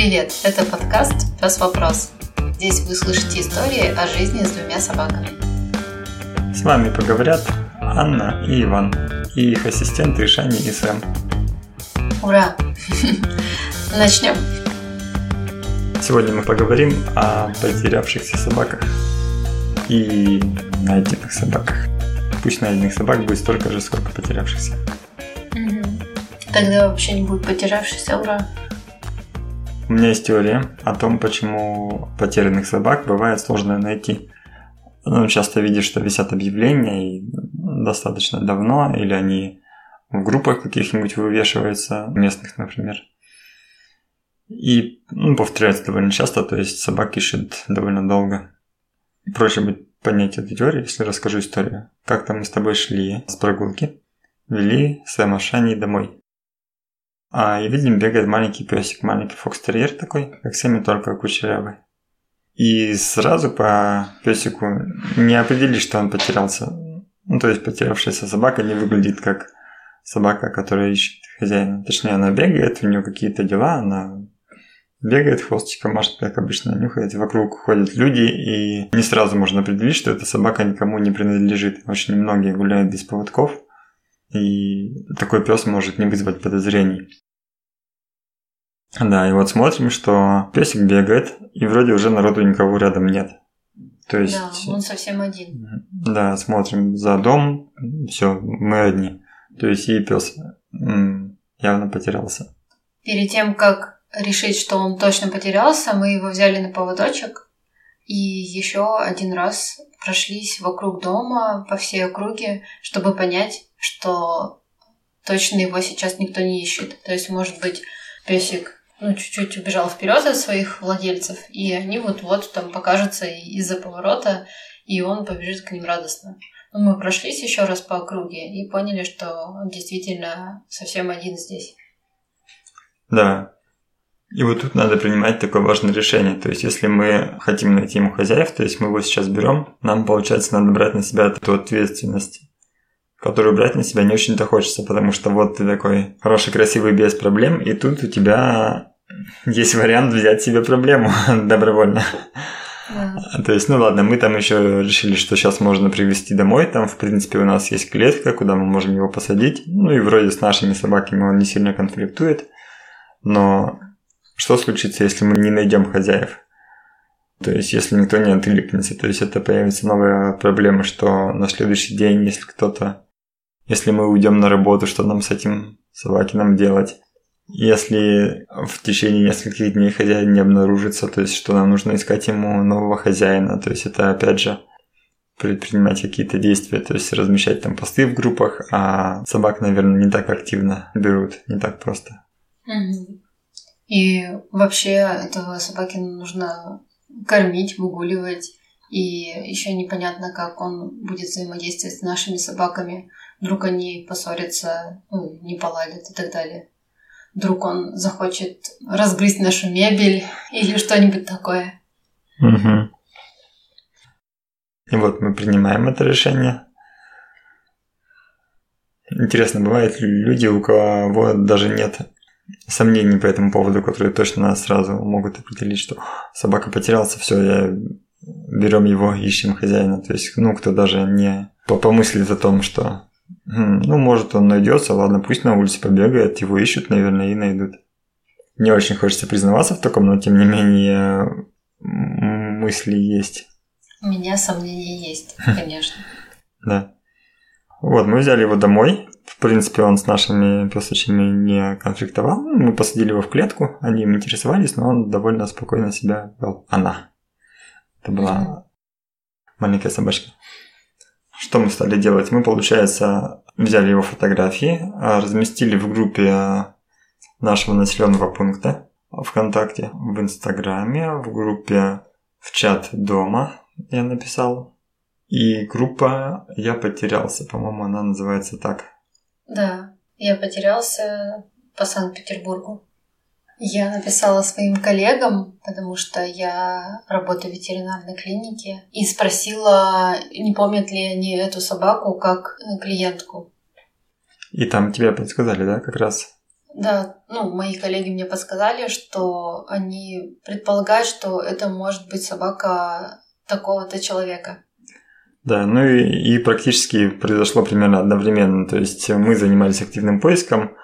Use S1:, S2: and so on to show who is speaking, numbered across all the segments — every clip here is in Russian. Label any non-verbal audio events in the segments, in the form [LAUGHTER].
S1: Привет! Это подкаст «Пес Вопрос». Здесь вы слышите истории о жизни с двумя собаками.
S2: С вами поговорят Анна и Иван, и их ассистенты Шани и Сэм.
S1: Ура! Начнем.
S2: Сегодня мы поговорим о потерявшихся собаках и найденных собаках. Пусть найденных собак будет столько же, сколько потерявшихся.
S1: Тогда вообще не будет потерявшихся, ура!
S2: У меня есть теория о том, почему потерянных собак бывает сложно найти. Ну, часто видишь, что висят объявления и достаточно давно, или они в группах каких-нибудь вывешиваются, местных, например. И ну, повторяется довольно часто, то есть собак ищут довольно долго. Проще будет понять эту теорию, если расскажу историю. Как-то мы с тобой шли с прогулки, вели Сэма Шани домой. А, и видим, бегает маленький песик, маленький фокстерьер такой, как Сэмми, только кучерявый. И сразу по песику не определишь, что он потерялся. Ну, то есть потерявшаяся собака не выглядит как собака, которая ищет хозяина. Точнее, она бегает, у нее какие-то дела, она бегает, хвостиком машет, как обычно, нюхает. Вокруг ходят люди, и не сразу можно определить, что эта собака никому не принадлежит. Очень многие гуляют без поводков, и такой пес может не вызвать подозрений. Да, и вот смотрим, что песик бегает, и вроде уже народу никого рядом нет.
S1: То есть... Да, он совсем один.
S2: Да, смотрим за дом, все, мы одни. То есть и пес явно потерялся.
S1: Перед тем, как решить, что он точно потерялся, мы его взяли на поводочек и еще один раз прошлись вокруг дома по всей округе, чтобы понять, что точно его сейчас никто не ищет. То есть, может быть, песик ну, чуть-чуть убежал вперед от своих владельцев, и они вот-вот там покажутся из-за поворота, и он побежит к ним радостно. Но мы прошлись еще раз по округе и поняли, что он действительно совсем один здесь.
S2: Да. И вот тут надо принимать такое важное решение. То есть, если мы хотим найти ему хозяев, то есть мы его сейчас берем, нам, получается, надо брать на себя эту ответственность которую брать на себя не очень-то хочется, потому что вот ты такой хороший, красивый, без проблем, и тут у тебя есть вариант взять себе проблему [LAUGHS] добровольно. Да. То есть, ну ладно, мы там еще решили, что сейчас можно привезти домой. Там, в принципе, у нас есть клетка, куда мы можем его посадить. Ну и вроде с нашими собаками он не сильно конфликтует. Но что случится, если мы не найдем хозяев? То есть, если никто не откликнется, то есть это появится новая проблема, что на следующий день, если кто-то если мы уйдем на работу, что нам с этим собакином делать? Если в течение нескольких дней хозяин не обнаружится, то есть что нам нужно искать ему нового хозяина, то есть это опять же предпринимать какие-то действия, то есть размещать там посты в группах, а собак, наверное, не так активно берут, не так просто.
S1: И вообще этого собаки нужно кормить, выгуливать, и еще непонятно, как он будет взаимодействовать с нашими собаками. Вдруг они поссорятся, ну, не поладят и так далее. Вдруг он захочет разгрызть нашу мебель или что-нибудь такое.
S2: Угу. И вот мы принимаем это решение. Интересно, бывают люди, у кого даже нет сомнений по этому поводу, которые точно сразу могут определить, что собака потерялся, все, я берем его, ищем хозяина. То есть, ну, кто даже не помыслит о том, что ну, может, он найдется, ладно, пусть на улице побегает, его ищут, наверное, и найдут. Не очень хочется признаваться в таком, но тем не менее мысли есть.
S1: У меня сомнения есть, конечно.
S2: Да. Вот, мы взяли его домой. В принципе, он с нашими песочами не конфликтовал. Мы посадили его в клетку, они им интересовались, но он довольно спокойно себя вел. Она. Это была маленькая собачка. Что мы стали делать? Мы, получается, взяли его фотографии, а, разместили в группе нашего населенного пункта ВКонтакте, в Инстаграме, в группе в чат дома я написал. И группа «Я потерялся», по-моему, она называется так.
S1: Да, «Я потерялся по Санкт-Петербургу». Я написала своим коллегам, потому что я работаю в ветеринарной клинике, и спросила, не помнят ли они эту собаку как клиентку.
S2: И там тебе подсказали, да, как раз?
S1: Да, ну, мои коллеги мне подсказали, что они предполагают, что это может быть собака такого-то человека.
S2: Да, ну и, и практически произошло примерно одновременно. То есть мы занимались активным поиском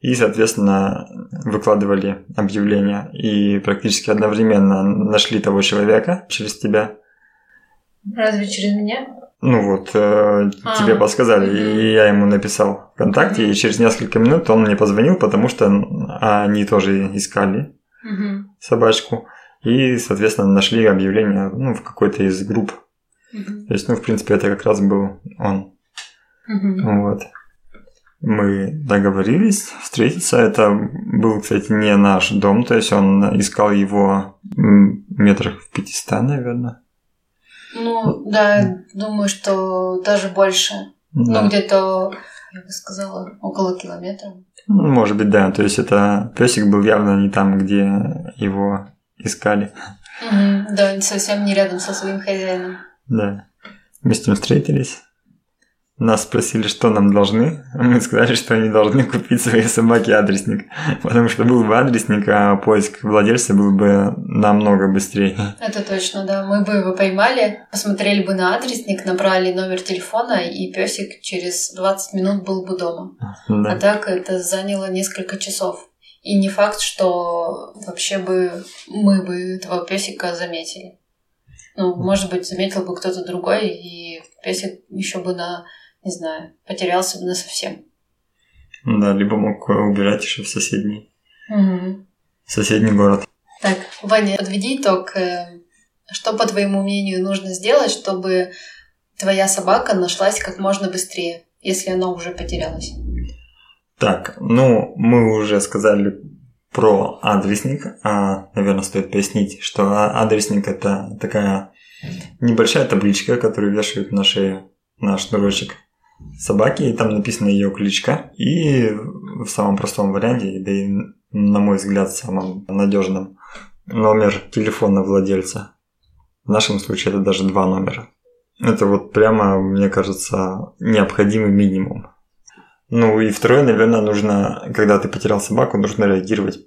S2: и, соответственно, выкладывали объявления. И практически одновременно нашли того человека через тебя.
S1: Разве через меня?
S2: Ну вот, э, а, тебе подсказали, угу. и я ему написал ВКонтакте, угу. и через несколько минут он мне позвонил, потому что они тоже искали угу. собачку, и, соответственно, нашли объявление ну, в какой-то из групп то есть, ну, в принципе, это как раз был он. Угу. Вот. Мы договорились встретиться. Это был, кстати, не наш дом, то есть он искал его метрах в 500, наверное.
S1: Ну, да, думаю, что даже больше. Ну, да. Ну, где-то, я бы сказала, около километра.
S2: Ну, может быть, да. То есть это песик был явно не там, где его искали.
S1: Угу, да, совсем не рядом со своим хозяином.
S2: Да. Мы с ним встретились. Нас спросили, что нам должны. Мы сказали, что они должны купить своей собаке адресник. [LAUGHS] Потому что был бы адресник, а поиск владельца был бы намного быстрее.
S1: Это точно, да. Мы бы его поймали, посмотрели бы на адресник, набрали номер телефона, и песик через 20 минут был бы дома. Да. А так это заняло несколько часов. И не факт, что вообще бы мы бы этого песика заметили. Ну, может быть, заметил бы кто-то другой, и песик еще бы на, не знаю, потерялся бы на совсем.
S2: Да, либо мог убирать еще в соседний, угу. соседний город.
S1: Так, Ваня, подведи итог. Э, что, по твоему мнению, нужно сделать, чтобы твоя собака нашлась как можно быстрее, если она уже потерялась?
S2: Так, ну, мы уже сказали про адресник. А, наверное, стоит пояснить, что адресник это такая небольшая табличка, которую вешают на шею на шнурочек собаки, и там написана ее кличка. И в самом простом варианте, да и, на мой взгляд, самом надежном, номер телефона владельца. В нашем случае это даже два номера. Это вот прямо, мне кажется, необходимый минимум. Ну и второе, наверное, нужно, когда ты потерял собаку, нужно реагировать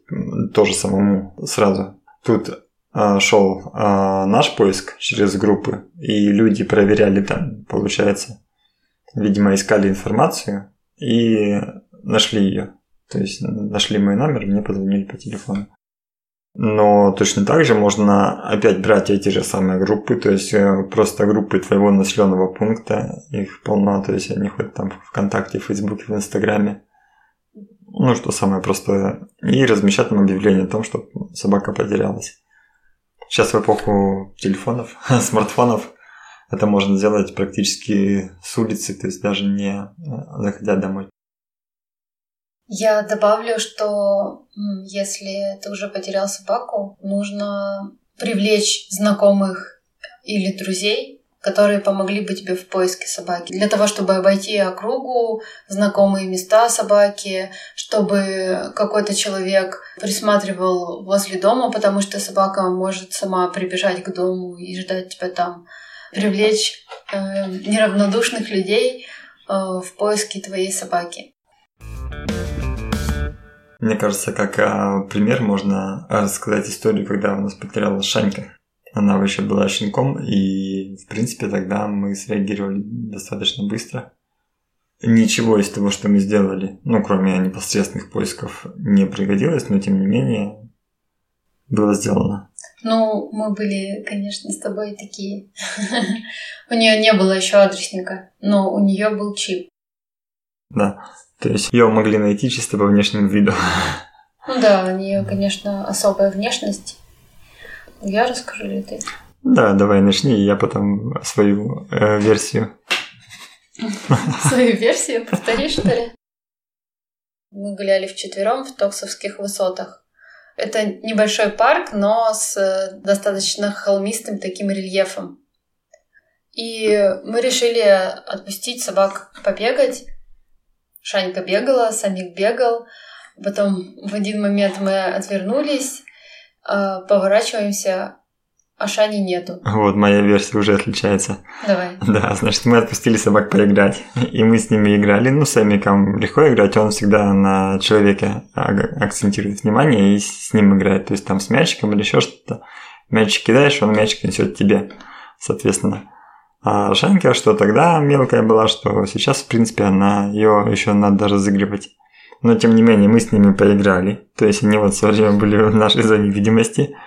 S2: тоже самому сразу. Тут а, шел а, наш поиск через группы, и люди проверяли там, получается. Видимо, искали информацию и нашли ее. То есть нашли мой номер, мне позвонили по телефону. Но точно так же можно опять брать эти же самые группы, то есть э, просто группы твоего населенного пункта, их полно, то есть они ходят там в ВКонтакте, в Фейсбуке, в Инстаграме. Ну, что самое простое. И размещать там объявление о том, что собака потерялась. Сейчас в эпоху телефонов, [LAUGHS] смартфонов, это можно сделать практически с улицы, то есть даже не э, заходя домой.
S1: Я добавлю, что если ты уже потерял собаку, нужно привлечь знакомых или друзей, которые помогли бы тебе в поиске собаки. Для того, чтобы обойти округу, знакомые места собаки, чтобы какой-то человек присматривал возле дома, потому что собака может сама прибежать к дому и ждать тебя там. Привлечь э, неравнодушных людей э, в поиске твоей собаки.
S2: Мне кажется, как а, пример можно рассказать историю, когда у нас потерялась Шанька. Она вообще была щенком, и, в принципе, тогда мы среагировали достаточно быстро. Ничего из того, что мы сделали, ну, кроме непосредственных поисков, не пригодилось, но, тем не менее, было сделано.
S1: Ну, мы были, конечно, с тобой такие. [LAUGHS] У нее не было еще адресника, но у нее был чип.
S2: Да. То есть ее могли найти чисто по внешнему виду.
S1: Ну да, у нее, конечно, особая внешность. Я расскажу ли ты?
S2: Да, давай начни, и я потом свою э, версию. [LAUGHS]
S1: Свою версию повтори, что ли? Мы гуляли вчетвером в Токсовских высотах. Это небольшой парк, но с э, достаточно холмистым таким рельефом. И мы решили отпустить собак побегать. Шанька бегала, Самик бегал. Потом в один момент мы отвернулись, а, поворачиваемся, а Шани нету.
S2: Вот, моя версия уже отличается.
S1: Давай. [LAUGHS]
S2: Да, значит, мы отпустили собак поиграть, и мы с ними играли. Ну, с Эмиком легко играть, он всегда на человеке акцентирует внимание и с ним играет. То есть там с мячиком или еще что-то. Мячик кидаешь, он мячик несет тебе, соответственно. А Шанька, что тогда мелкая была, что сейчас, в принципе, она ее еще надо разыгрывать. Но, тем не менее, мы с ними поиграли. То есть они вот все время были в нашей зоне видимости –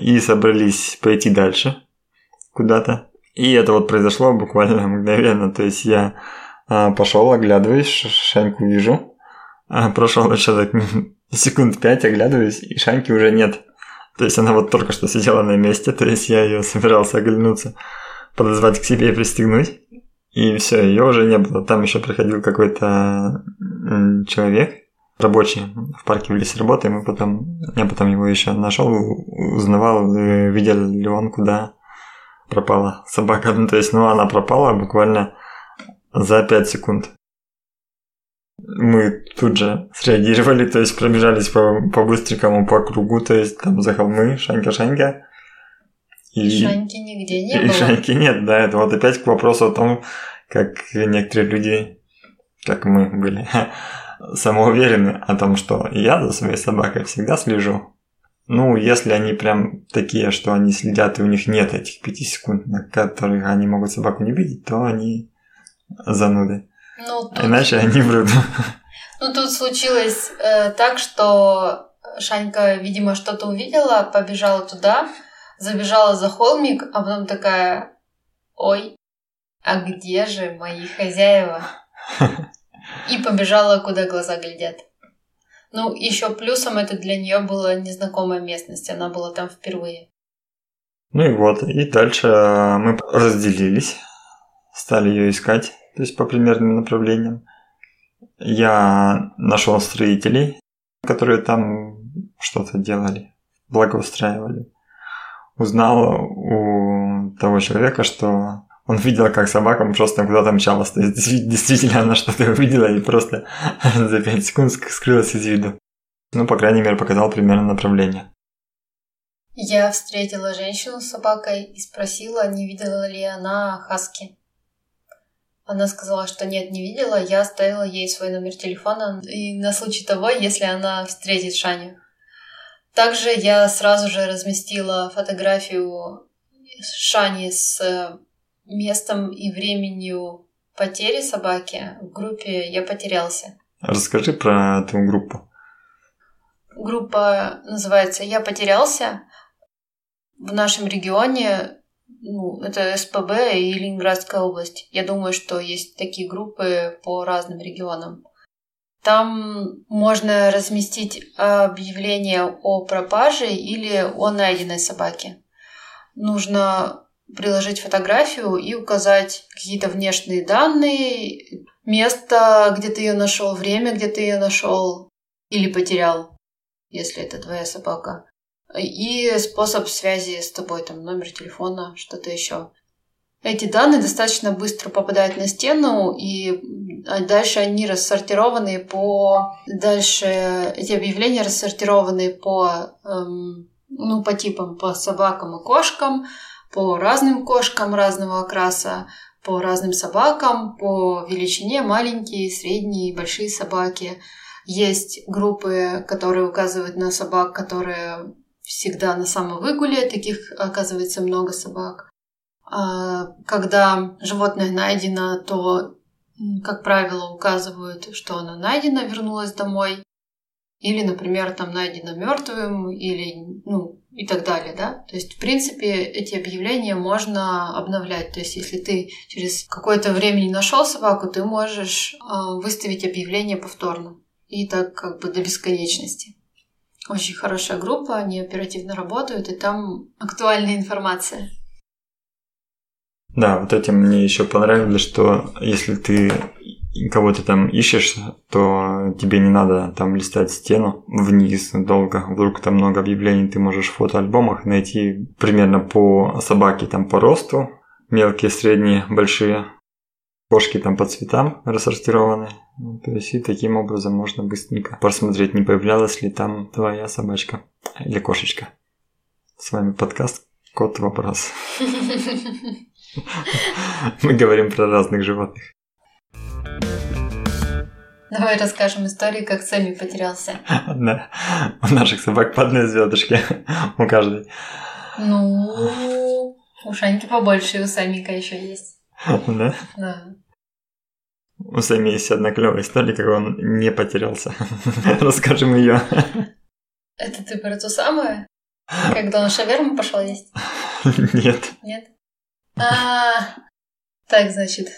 S2: и собрались пойти дальше куда-то. И это вот произошло буквально [LAUGHS] мгновенно. То есть я а, пошел, оглядываюсь, Шаньку вижу. А, прошел еще так [LAUGHS] секунд пять, оглядываюсь, и Шаньки уже нет. То есть она вот только что сидела на месте, то есть я ее собирался оглянуться, подозвать к себе и пристегнуть. И все, ее уже не было. Там еще приходил какой-то человек, рабочий в парке в лесе работаем, и потом, я потом его еще нашел, узнавал, видел ли он, куда пропала собака. Ну, то есть, ну, она пропала буквально за 5 секунд. Мы тут же среагировали, то есть пробежались по, по быстренькому по кругу, то есть там за холмы, шанька-шанька.
S1: И, Шаньки нигде не
S2: и
S1: было.
S2: Шаньки нет, да, это вот опять к вопросу о том, как некоторые люди, как мы были, [LAUGHS] самоуверены о том, что я за своей собакой всегда слежу. Ну, если они прям такие, что они следят, и у них нет этих пяти секунд, на которых они могут собаку не видеть, то они зануды.
S1: Ну, тут...
S2: Иначе они врут.
S1: Ну, тут случилось э, так, что Шанька, видимо, что-то увидела, побежала туда, забежала за холмик, а потом такая, ой, а где же мои хозяева? [LAUGHS] И побежала, куда глаза глядят. Ну, еще плюсом это для нее была незнакомая местность, она была там впервые.
S2: Ну и вот, и дальше э, мы разделились, стали ее искать, то есть по примерным направлениям. Я нашел строителей, которые там что-то делали, благоустраивали. Узнал у того человека, что он видел, как собака просто куда-то мчалась. То есть, действительно, она что-то [LAUGHS] увидела и просто [LAUGHS] за 5 секунд скрылась из виду. Ну, по крайней мере, показал примерно направление.
S1: Я встретила женщину с собакой и спросила, не видела ли она хаски. Она сказала, что нет, не видела. Я оставила ей свой номер телефона и на случай того, если она встретит Шаню. Также я сразу же разместила фотографию Шани с местом и временем потери собаки в группе «Я потерялся».
S2: Расскажи про эту группу.
S1: Группа называется «Я потерялся». В нашем регионе ну, это СПБ и Ленинградская область. Я думаю, что есть такие группы по разным регионам. Там можно разместить объявление о пропаже или о найденной собаке. Нужно приложить фотографию и указать какие-то внешние данные, место, где ты ее нашел, время, где ты ее нашел или потерял, если это твоя собака. И способ связи с тобой, там номер телефона, что-то еще. Эти данные достаточно быстро попадают на стену, и дальше они рассортированы по... Дальше эти объявления рассортированы по, эм, ну, по типам, по собакам и кошкам, по разным кошкам разного окраса, по разным собакам, по величине маленькие, средние большие собаки. Есть группы, которые указывают на собак, которые всегда на самовыгуле, таких оказывается много собак. А когда животное найдено, то, как правило, указывают, что оно найдено, вернулось домой. Или, например, там найдено мертвым, или, ну, и так далее, да. То есть, в принципе, эти объявления можно обновлять. То есть, если ты через какое-то время не нашел собаку, ты можешь э, выставить объявление повторно. И так как бы до бесконечности. Очень хорошая группа, они оперативно работают, и там актуальная информация.
S2: Да, вот этим мне еще понравилось, что если ты кого-то там ищешь, то тебе не надо там листать стену вниз долго. Вдруг там много объявлений, ты можешь в фотоальбомах найти примерно по собаке там по росту, мелкие, средние, большие. Кошки там по цветам рассортированы. То есть и таким образом можно быстренько посмотреть, не появлялась ли там твоя собачка или кошечка. С вами подкаст Кот вопрос. [LAUGHS] Мы говорим про разных животных.
S1: Давай расскажем историю, как Сэмми потерялся.
S2: Да. У наших собак по одной звездочке. [LAUGHS] У каждой.
S1: Ну, у Шаньки побольше, и у Сэмика еще есть.
S2: Да?
S1: Да.
S2: У Сэмми есть одна клевая история, как он не потерялся. [LAUGHS] Расскажем ее.
S1: Это ты про ту самую? Когда он шаверму пошел есть? [LAUGHS]
S2: Нет.
S1: Нет? А, так, значит.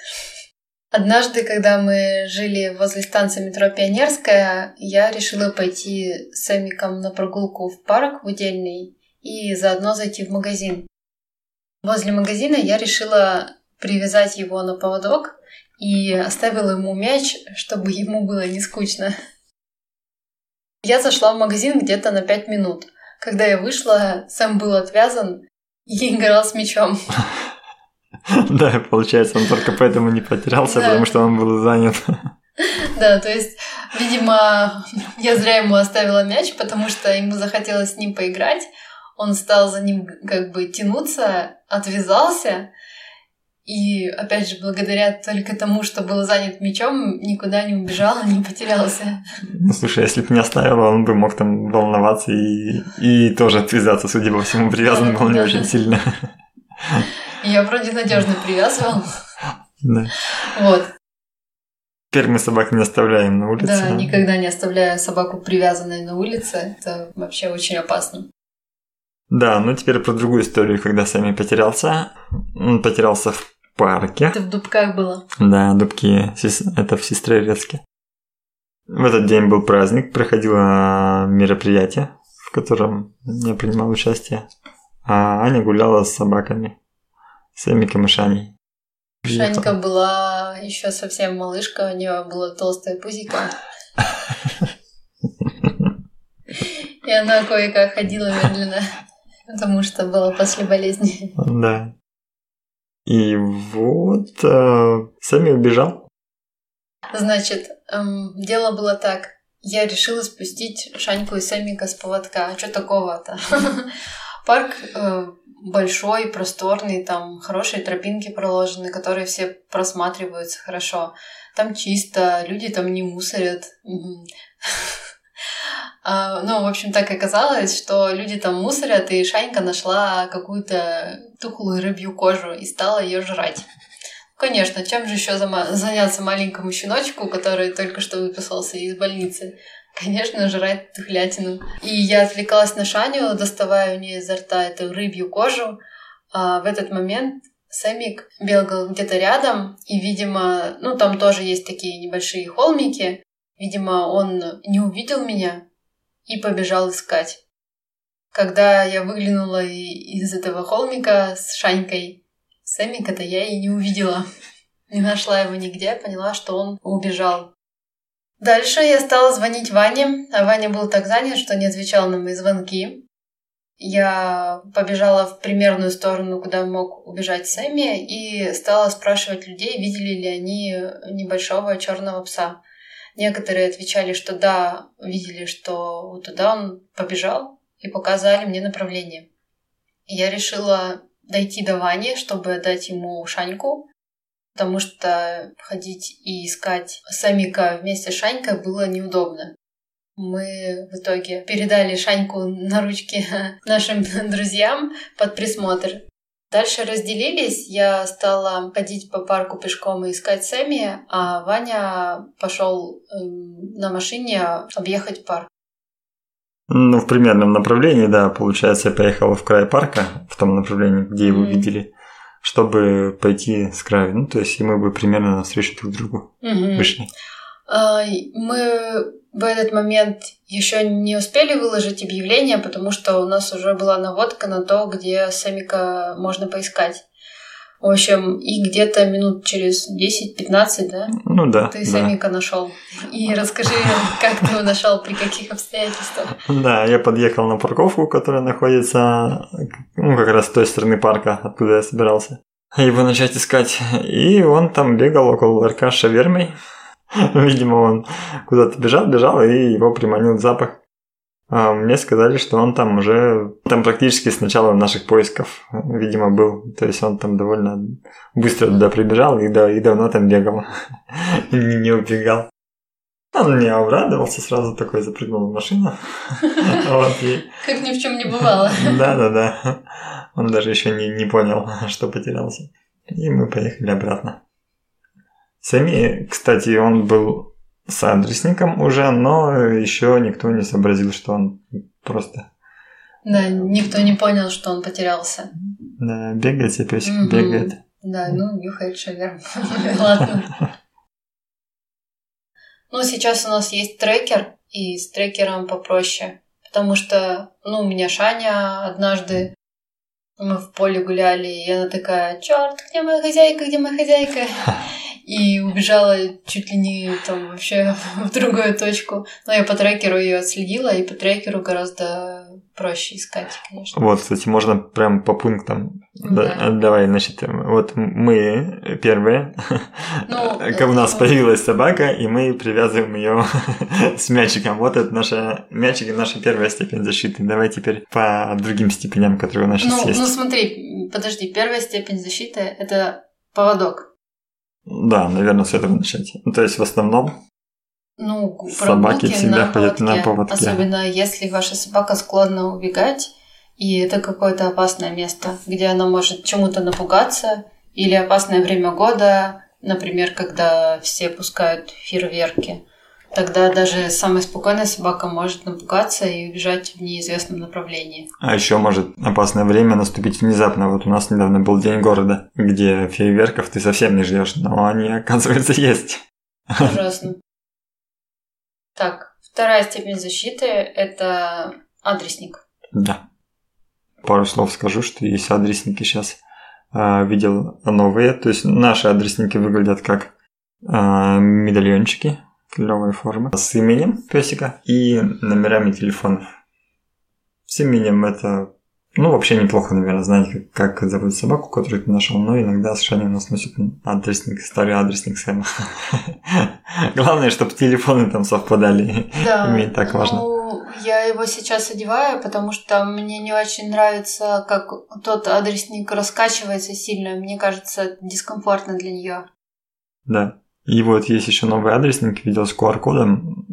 S1: Однажды, когда мы жили возле станции метро Пионерская, я решила пойти с Эмиком на прогулку в парк в Удельный и заодно зайти в магазин. Возле магазина я решила привязать его на поводок и оставила ему мяч, чтобы ему было не скучно. Я зашла в магазин где-то на пять минут. Когда я вышла, Сэм был отвязан и играл с мячом. [LAUGHS] [LAUGHS]
S2: Да, получается, он только поэтому не потерялся,
S1: Да.
S2: потому что он был занят.
S1: Да, то есть, видимо, я зря ему оставила мяч, потому что ему захотелось с ним поиграть. Он стал за ним как бы тянуться, отвязался. И, опять же, благодаря только тому, что был занят мячом, никуда не убежал, не потерялся.
S2: Ну, слушай, если бы не оставила, он бы мог там волноваться и, и тоже отвязаться, судя по всему, привязан был не очень сильно.
S1: Я вроде надежно привязывал.
S2: Да.
S1: Вот.
S2: Теперь мы собак не оставляем на улице.
S1: Да, никогда не оставляю собаку привязанной на улице. Это вообще очень опасно.
S2: Да, ну теперь про другую историю, когда Сами потерялся. Он потерялся в парке.
S1: Это в Дубках было.
S2: Да, дубки, это в Сестрорецке. В этот день был праздник, проходило мероприятие, в котором я принимал участие. А Аня гуляла с собаками. С Эмиком и Шаней.
S1: Шанька была еще совсем малышка, у нее было толстое пузико. И она кое-как ходила медленно, потому что была после болезни.
S2: Да. И вот э, Сами убежал.
S1: Значит, эм, дело было так. Я решила спустить Шаньку и Сэмика с поводка. А что такого-то? Парк э, большой, просторный, там хорошие тропинки проложены, которые все просматриваются хорошо. Там чисто, люди там не мусорят. [LAUGHS] А, Ну, в общем, так и оказалось, что люди там мусорят, и Шанька нашла какую-то тухлую рыбью кожу и стала ее жрать. Конечно, чем же еще заняться маленькому щеночку, который только что выписался из больницы? Конечно, жрать тухлятину. И я отвлекалась на Шаню, доставая у нее изо рта эту рыбью кожу. А в этот момент Сэмик бегал где-то рядом, и, видимо, ну, там тоже есть такие небольшие холмики. Видимо, он не увидел меня и побежал искать. Когда я выглянула из этого холмика с Шанькой, Сэмика-то я и не увидела. [LAUGHS] Не нашла его нигде, поняла, что он убежал. Дальше я стала звонить Ване, а Ваня был так занят, что не отвечал на мои звонки. Я побежала в примерную сторону, куда мог убежать Сэмми, и стала спрашивать людей, видели ли они небольшого черного пса. Некоторые отвечали, что да, видели, что вот туда он побежал, и показали мне направление. Я решила дойти до Вани, чтобы отдать ему Шаньку, потому что ходить и искать Самика вместе с Шанькой было неудобно. Мы в итоге передали Шаньку на ручки [LAUGHS] нашим друзьям под присмотр. Дальше разделились, я стала ходить по парку пешком и искать Сэмми, а Ваня пошел эм, на машине объехать парк.
S2: Ну, в примерном направлении, да, получается, я поехал в край парка, в том направлении, где его
S1: Мгм.
S2: видели, чтобы пойти с края. Ну, то есть, и мы бы примерно навстречу друг другу
S1: Мгм.
S2: вышли.
S1: А, Мы в этот момент еще не успели выложить объявление, потому что у нас уже была наводка на то, где Сэмика можно поискать. В общем, и где-то минут через 10-15, да,
S2: Ну да,
S1: ты
S2: да.
S1: Сэмика нашел. И расскажи, как ты его нашел, при каких обстоятельствах.
S2: Да, я подъехал на парковку, которая находится, ну, как раз с той стороны парка, откуда я собирался. Его начать искать. И он там бегал около ларька с шавермой. Видимо, он куда-то бежал, бежал, и его приманил запах. А мне сказали, что он там уже, там практически с начала наших поисков, видимо, был. То есть он там довольно быстро туда прибежал и, да, и давно там бегал. [LAUGHS] не, убегал. Он не обрадовался, сразу такой запрыгнул в машину. [LAUGHS]
S1: Как ни в чем не бывало. [LAUGHS]
S2: Да-да-да. Он даже еще не понял, что потерялся. И мы поехали обратно. Сами, кстати, он был с адресником уже, но еще никто не сообразил, что он просто...
S1: Да, никто не понял, что он потерялся.
S2: Да, бегает себе песик, угу. бегает.
S1: Да, ну, нюхает шагер. [LAUGHS] Ладно. Ну, сейчас у нас есть трекер, и с трекером попроще. Потому что, ну, у меня Шаня однажды мы в поле гуляли, и она такая, черт, где моя хозяйка, где моя хозяйка? [LAUGHS] и убежала чуть ли не там вообще [LAUGHS] в другую точку. Но я по трекеру ее отследила, и по трекеру гораздо проще искать, конечно.
S2: Вот, кстати, можно прям по пунктам. Да. Давай, значит, вот мы первые, [LAUGHS] ну, как у нас появилась собака, и мы привязываем ее [LAUGHS] с мячиком. Вот это наша мячик и наша первая степень защиты. Давай теперь по другим степеням, которые у нас сейчас
S1: ну,
S2: есть.
S1: Ну смотри, подожди, первая степень защиты – это поводок.
S2: Да, наверное, с этого начать. Ну, то есть в основном
S1: ну,
S2: собаки всегда
S1: на
S2: ходят на поводке.
S1: Особенно если ваша собака склонна убегать, и это какое-то опасное место, где она может чему-то напугаться, или опасное время года, например, когда все пускают фейерверки. Тогда даже самая спокойная собака может напугаться и убежать в неизвестном направлении.
S2: А еще может опасное время наступить внезапно. Вот у нас недавно был день города, где фейерверков ты совсем не ждешь, но они, оказывается, [LAUGHS] есть.
S1: Ужасно. Так, вторая степень защиты – это адресник.
S2: Да. Пару слов скажу, что есть адресники сейчас. А, видел новые, то есть наши адресники выглядят как а, медальончики, клевой формы с именем песика и номерами телефонов. С именем это, ну, вообще неплохо, наверное, знать, как, как зовут собаку, которую ты нашел, но иногда совершенно у нас носит адресник, старый адресник Сэма. [LAUGHS] Главное, чтобы телефоны там совпадали.
S1: Да.
S2: Иметь так важно.
S1: Ну, я его сейчас одеваю, потому что мне не очень нравится, как тот адресник раскачивается сильно. Мне кажется, дискомфортно для нее.
S2: Да. И вот есть еще новый адресник, видео с QR-кодом.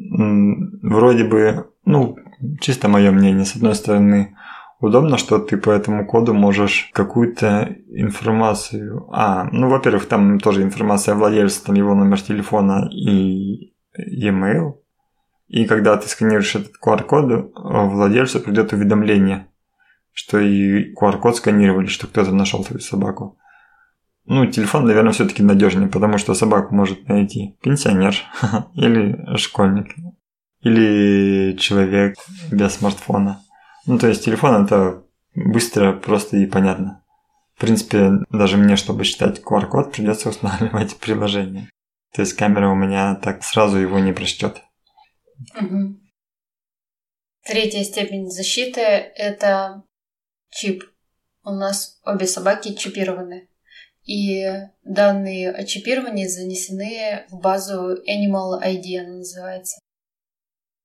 S2: Вроде бы, ну, чисто мое мнение, с одной стороны, удобно, что ты по этому коду можешь какую-то информацию... А, ну, во-первых, там тоже информация владельца, там его номер телефона и e-mail. И когда ты сканируешь этот QR-код, владельцу придет уведомление, что и QR-код сканировали, что кто-то нашел твою собаку. Ну, телефон, наверное, все-таки надежнее, потому что собаку может найти пенсионер [LAUGHS] или школьник, или человек без смартфона. Ну, то есть телефон это быстро, просто и понятно. В принципе, даже мне, чтобы читать QR-код, придется устанавливать [LAUGHS] приложение. То есть камера у меня так сразу его не прочтет.
S1: Угу. Третья степень защиты – это чип. У нас обе собаки чипированы и данные о чипировании занесены в базу Animal ID, она называется.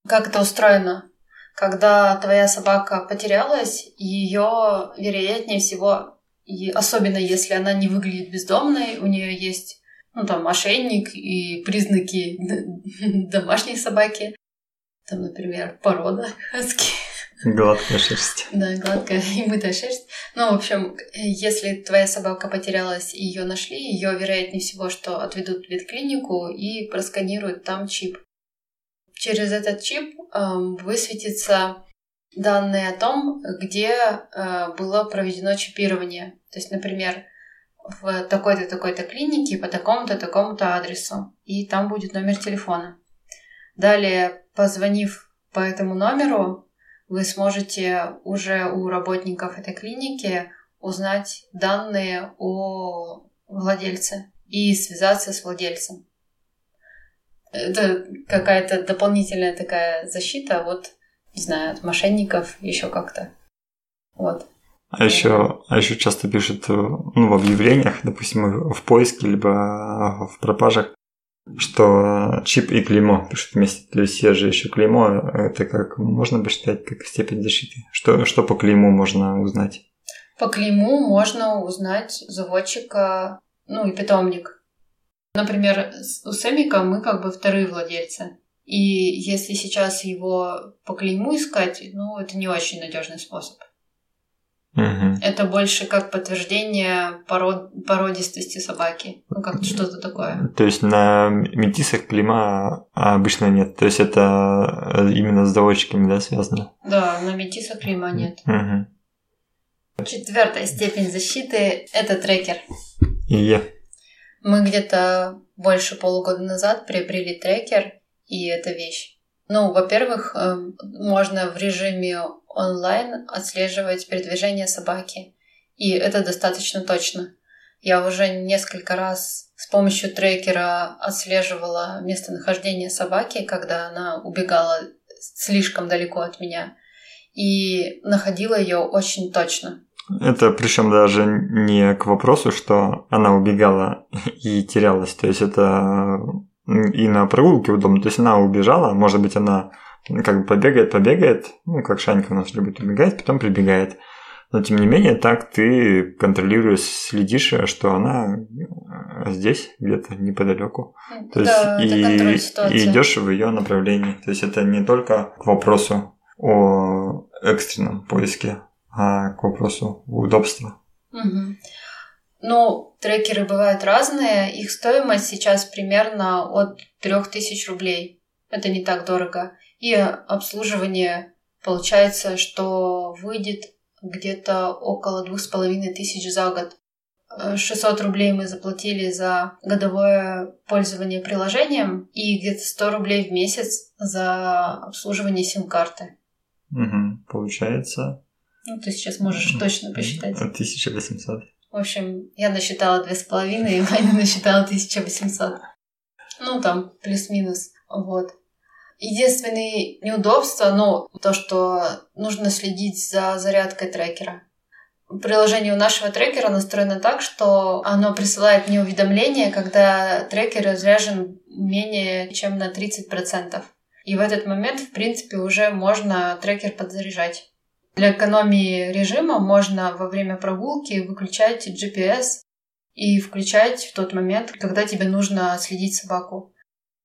S1: Как это устроено? Когда твоя собака потерялась, ее, вероятнее всего, и особенно если она не выглядит бездомной, у нее есть ну, там, ошейник и признаки [LAUGHS] домашней собаки, там, например, порода [LAUGHS] хаски,
S2: Гладкая шерсть.
S1: Да, гладкая [LAUGHS] и мытая шерсть. Ну, в общем, если твоя собака потерялась и ее нашли, ее, вероятнее всего, что отведут в ветклинику и просканируют там чип. Через этот чип э, высветится данные о том, где э, было проведено чипирование. То есть, например, в такой-то такой-то клинике по такому-то такому-то адресу. И там будет номер телефона. Далее, позвонив по этому номеру, вы сможете уже у работников этой клиники узнать данные о владельце и связаться с владельцем. Это какая-то дополнительная такая защита вот, не знаю, от мошенников, еще как-то. Вот.
S2: А еще, а еще часто пишут ну, в объявлениях, допустим, в поиске, либо в пропажах, что чип и клеймо пишут вместе. То есть я же еще клеймо, это как можно посчитать как степень защиты. Что, что по клейму можно узнать?
S1: По клейму можно узнать заводчика, ну и питомник. Например, у Сэмика мы как бы вторые владельцы. И если сейчас его по клейму искать, ну, это не очень надежный способ.
S2: Угу.
S1: Это больше как подтверждение пород... породистости собаки. Ну, как что-то такое.
S2: То есть на метисах клейма обычно нет. То есть это э, именно с заводчиками, да, связано?
S1: Да, на метисах клейма нет.
S2: Угу.
S1: Четвертая степень защиты – это трекер.
S2: И
S1: Мы где-то больше полугода назад приобрели трекер, и это вещь. Ну, во-первых, эм, можно в режиме онлайн отслеживать передвижение собаки. И это достаточно точно. Я уже несколько раз с помощью трекера отслеживала местонахождение собаки, когда она убегала слишком далеко от меня. И находила ее очень точно.
S2: Это причем даже не к вопросу, что она убегала и терялась. То есть это и на прогулке удобно. То есть она убежала, может быть, она как бы побегает, побегает, ну, как Шанька у нас любит убегать, потом прибегает. Но тем не менее, так ты контролируешь, следишь, что она э, здесь, где-то неподалеку. То
S1: да,
S2: есть
S1: и,
S2: и идешь в ее направлении. То есть это не только к вопросу о экстренном поиске, а к вопросу удобства.
S1: Угу. Ну, трекеры бывают разные. Их стоимость сейчас примерно от 3000 рублей. Это не так дорого. И обслуживание получается, что выйдет где-то около двух с половиной тысяч за год. 600 рублей мы заплатили за годовое пользование приложением и где-то 100 рублей в месяц за обслуживание сим-карты.
S2: Угу, получается.
S1: Ну, ты сейчас можешь точно посчитать.
S2: 1800.
S1: В общем, я насчитала две с половиной, и [LAUGHS] Ваня насчитала 1800. Ну, там, плюс-минус. Вот. Единственное неудобство, ну, то, что нужно следить за зарядкой трекера. Приложение у нашего трекера настроено так, что оно присылает мне уведомление, когда трекер разряжен менее чем на 30%. И в этот момент, в принципе, уже можно трекер подзаряжать. Для экономии режима можно во время прогулки выключать GPS и включать в тот момент, когда тебе нужно следить собаку.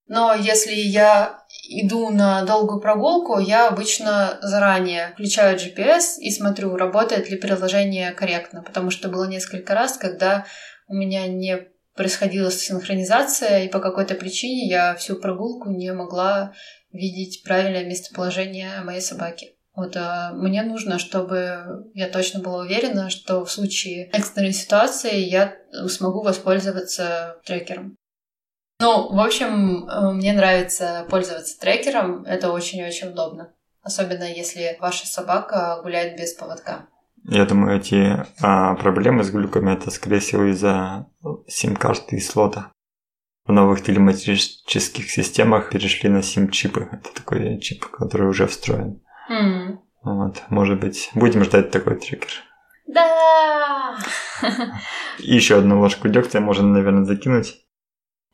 S1: Но если я иду на долгую прогулку, я обычно заранее включаю GPS и смотрю, работает ли приложение корректно, потому что было несколько раз, когда у меня не происходила синхронизация, и по какой-то причине я всю прогулку не могла видеть правильное местоположение моей собаки. Вот а мне нужно, чтобы я точно была уверена, что в случае экстренной ситуации я смогу воспользоваться трекером. Ну, в общем, э, мне нравится пользоваться трекером. Это очень-очень удобно. Особенно если ваша собака гуляет без поводка.
S2: Я думаю, эти а, проблемы с глюками это, скорее всего, из-за сим-карты и слота. В новых телематических системах перешли на сим-чипы. Это такой чип, который уже встроен.
S1: Mm.
S2: Вот, может быть, будем ждать такой трекер.
S1: Да!
S2: И еще одну ложку дегтя можно, наверное, закинуть.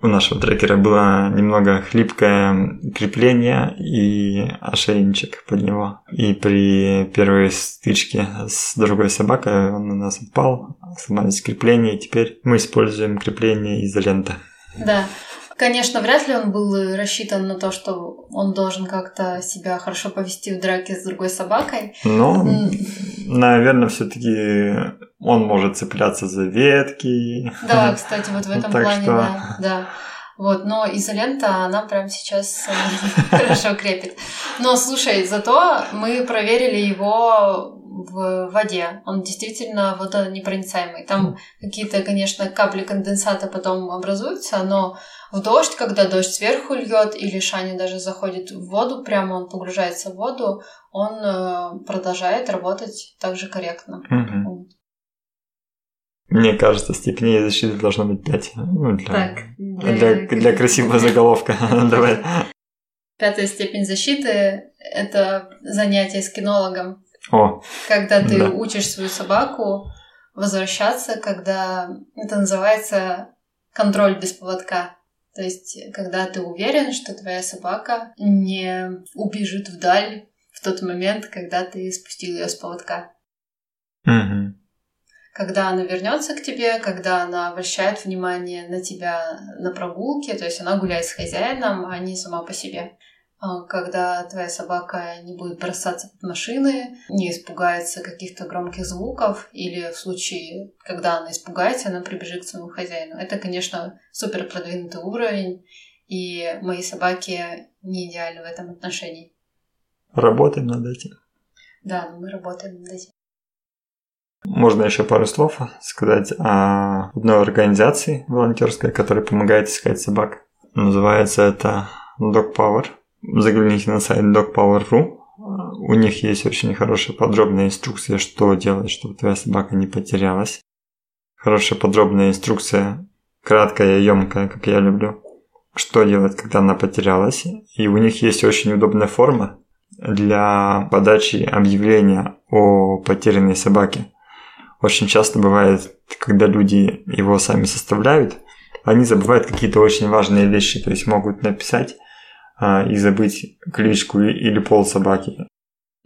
S2: У нашего трекера было немного хлипкое крепление и ошейничек под него. И при первой стычке с другой собакой он у нас упал, сломались крепления, и теперь мы используем крепление изоленты.
S1: Да. Конечно, вряд ли он был рассчитан на то, что он должен как-то себя хорошо повести в драке с другой собакой.
S2: Но, наверное, все-таки он может цепляться за ветки.
S1: Да, кстати, вот в [LAUGHS] этом так плане, что... да, да. Вот, но изолента, она прям сейчас [LAUGHS] хорошо крепит. Но слушай, зато мы проверили его в воде. Он действительно водонепроницаемый. Там какие-то, конечно, капли конденсата потом образуются, но в дождь, когда дождь сверху льет, или Шаня даже заходит в воду, прямо он погружается в воду, он э, продолжает работать также корректно.
S2: Угу. Мне кажется, степеней защиты должно быть 5. Ну, для,
S1: так,
S2: для, для, для красивого заголовка. [LAUGHS] Давай.
S1: Пятая степень защиты – это занятие с кинологом.
S2: О,
S1: когда ты да. учишь свою собаку возвращаться, когда это называется контроль без поводка. То есть, когда ты уверен, что твоя собака не убежит вдаль в тот момент, когда ты спустил ее с поводка.
S2: Угу.
S1: Когда она вернется к тебе, когда она обращает внимание на тебя на прогулке, то есть она гуляет с хозяином, а не сама по себе. А, когда твоя собака не будет бросаться под машины, не испугается каких-то громких звуков, или в случае, когда она испугается, она прибежит к своему хозяину. Это, конечно, супер продвинутый уровень, и мои собаки не идеальны в этом отношении.
S2: Работаем над этим.
S1: Да, мы работаем над этим.
S2: Можно еще пару слов сказать о одной организации волонтерской, которая помогает искать собак. Называется это Dog Power – загляните на сайт dogpower.ru. У них есть очень хорошая подробная инструкция, что делать, чтобы твоя собака не потерялась. Хорошая подробная инструкция, краткая и емкая, как я люблю, что делать, когда она потерялась. И у них есть очень удобная форма для подачи объявления о потерянной собаке. Очень часто бывает, когда люди его сами составляют, они забывают какие-то очень важные вещи, то есть могут написать а, и забыть кличку или пол собаки.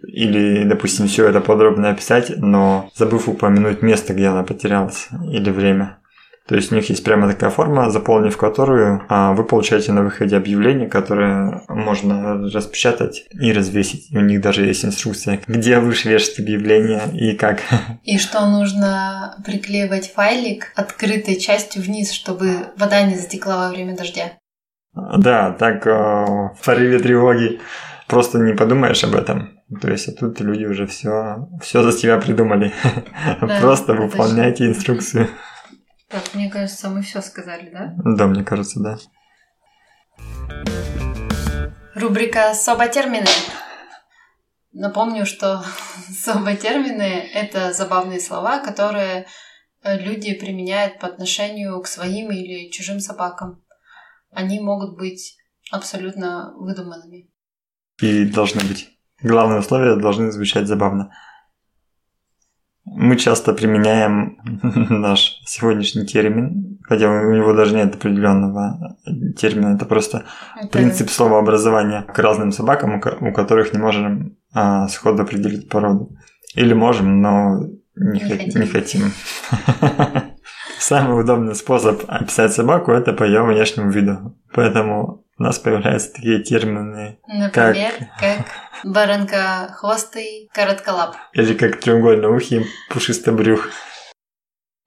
S2: Или, допустим, все это подробно описать, но забыв упомянуть место, где она потерялась, или время. То есть у них есть прямо такая форма, заполнив которую а, вы получаете на выходе объявление, которое можно распечатать и развесить. У них даже есть инструкция, где лучше вешать объявление и как. [LAUGHS]
S1: И что нужно приклеивать файлик открытой частью вниз, чтобы вода не затекла во время дождя.
S2: Да, так э, в порыве тревоги просто не подумаешь об этом. То есть, а тут люди уже все, все за тебя придумали. Да, [LAUGHS] просто выполняйте инструкцию.
S1: Так, мне кажется, мы все сказали, да?
S2: Да, мне кажется, да.
S1: Рубрика «Соботермины». Напомню, что [LAUGHS] соботермины — это забавные слова, которые э, люди применяют по отношению к своим или чужим собакам они могут быть абсолютно выдуманными.
S2: И должны быть. Главные условия должны звучать забавно. Мы часто применяем [LAUGHS] наш сегодняшний термин, хотя у него даже нет определенного термина, это просто это... принцип словообразования к разным собакам, у которых не можем а, сходу определить породу. Или можем, но не, не, хотим. Не хотим. [LAUGHS] Самый удобный способ описать собаку – это по ее внешнему виду. Поэтому у нас появляются такие термины,
S1: Например, как, как баранка-хвостый коротколап.
S2: Или как треугольноухий пушистый брюх.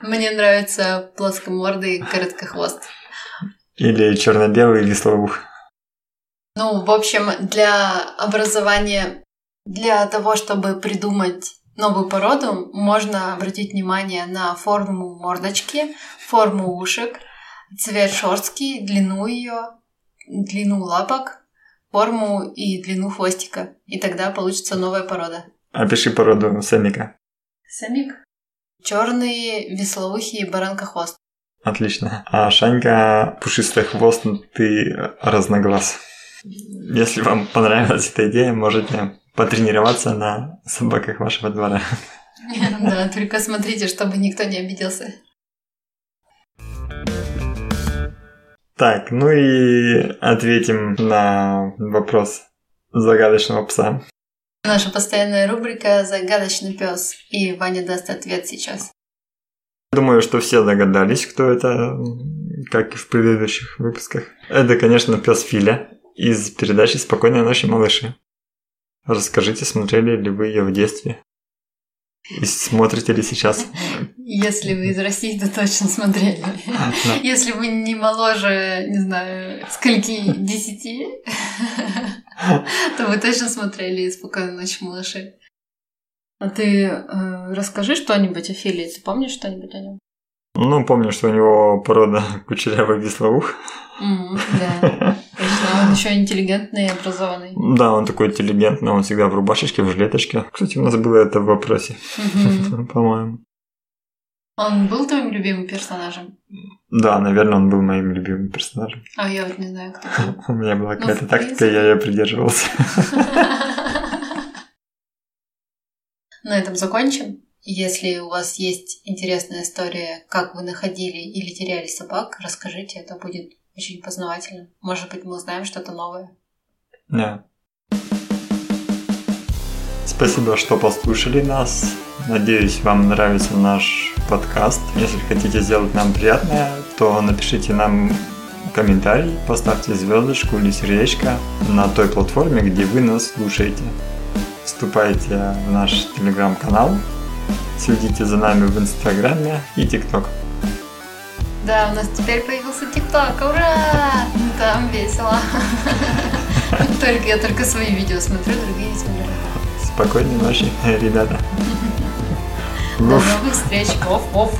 S1: Мне нравится плоскомордый короткохвост.
S2: Или черно-белый веслоух.
S1: Ну, в общем, для образования, для того, чтобы придумать новую породу, можно обратить внимание на форму мордочки, форму ушек, цвет шерстки, длину ее, длину лапок, форму и длину хвостика. И тогда получится новая порода.
S2: Опиши породу самика.
S1: Самик? Черный, веслоухий баранкохвост.
S2: Отлично. А Шанька пушистый хвост, ты разноглаз. Если вам понравилась эта идея, можете потренироваться на собаках вашего двора. [LAUGHS]
S1: Да, только смотрите, чтобы никто не обиделся.
S2: Так, ну и ответим на вопрос загадочного пса.
S1: Наша постоянная рубрика «Загадочный пес». И Ваня даст ответ сейчас.
S2: Думаю, что все догадались, кто это, как и в предыдущих выпусках. Это, конечно, пес Филя из передачи «Спокойной ночи, малыши». Расскажите, смотрели ли вы ее в детстве? И смотрите ли сейчас?
S1: Если вы из России, то точно смотрели. Если вы не моложе, не знаю, скольки, десяти, то вы точно смотрели «Спокойной ночи, малыши». А ты э, расскажи что-нибудь о Филе. Ты помнишь что-нибудь о нем?
S2: Ну, помню, что у него порода [LAUGHS] кучерявый веслоух.
S1: Mm, да, точно. Он еще интеллигентный и образованный.
S2: Да, он такой интеллигентный, он всегда в рубашечке, в жилеточке. Кстати, у нас было это в вопросе, [LAUGHS] по-моему.
S1: Он был твоим любимым персонажем?
S2: Да, наверное, он был моим любимым персонажем.
S1: А я вот не знаю, кто [LAUGHS]
S2: У меня была ну, какая-то тактика, я ее придерживался.
S1: На этом закончим. Если у вас есть интересная история, как вы находили или теряли собак, расскажите, это будет очень познавательно. Может быть, мы узнаем что-то новое.
S2: Да. Спасибо, что послушали нас. Надеюсь, вам нравится наш подкаст. Если хотите сделать нам приятное, то напишите нам комментарий, поставьте звездочку или сердечко на той платформе, где вы нас слушаете. Вступайте в наш телеграм-канал, следите за нами в инстаграме и тикток.
S1: Да, у нас теперь появился ТикТок, ура! Там весело. [LAUGHS] Только я только свои видео смотрю, другие не смотрю.
S2: Спокойной ночи, ребята.
S1: До новых встреч. Оф, оф.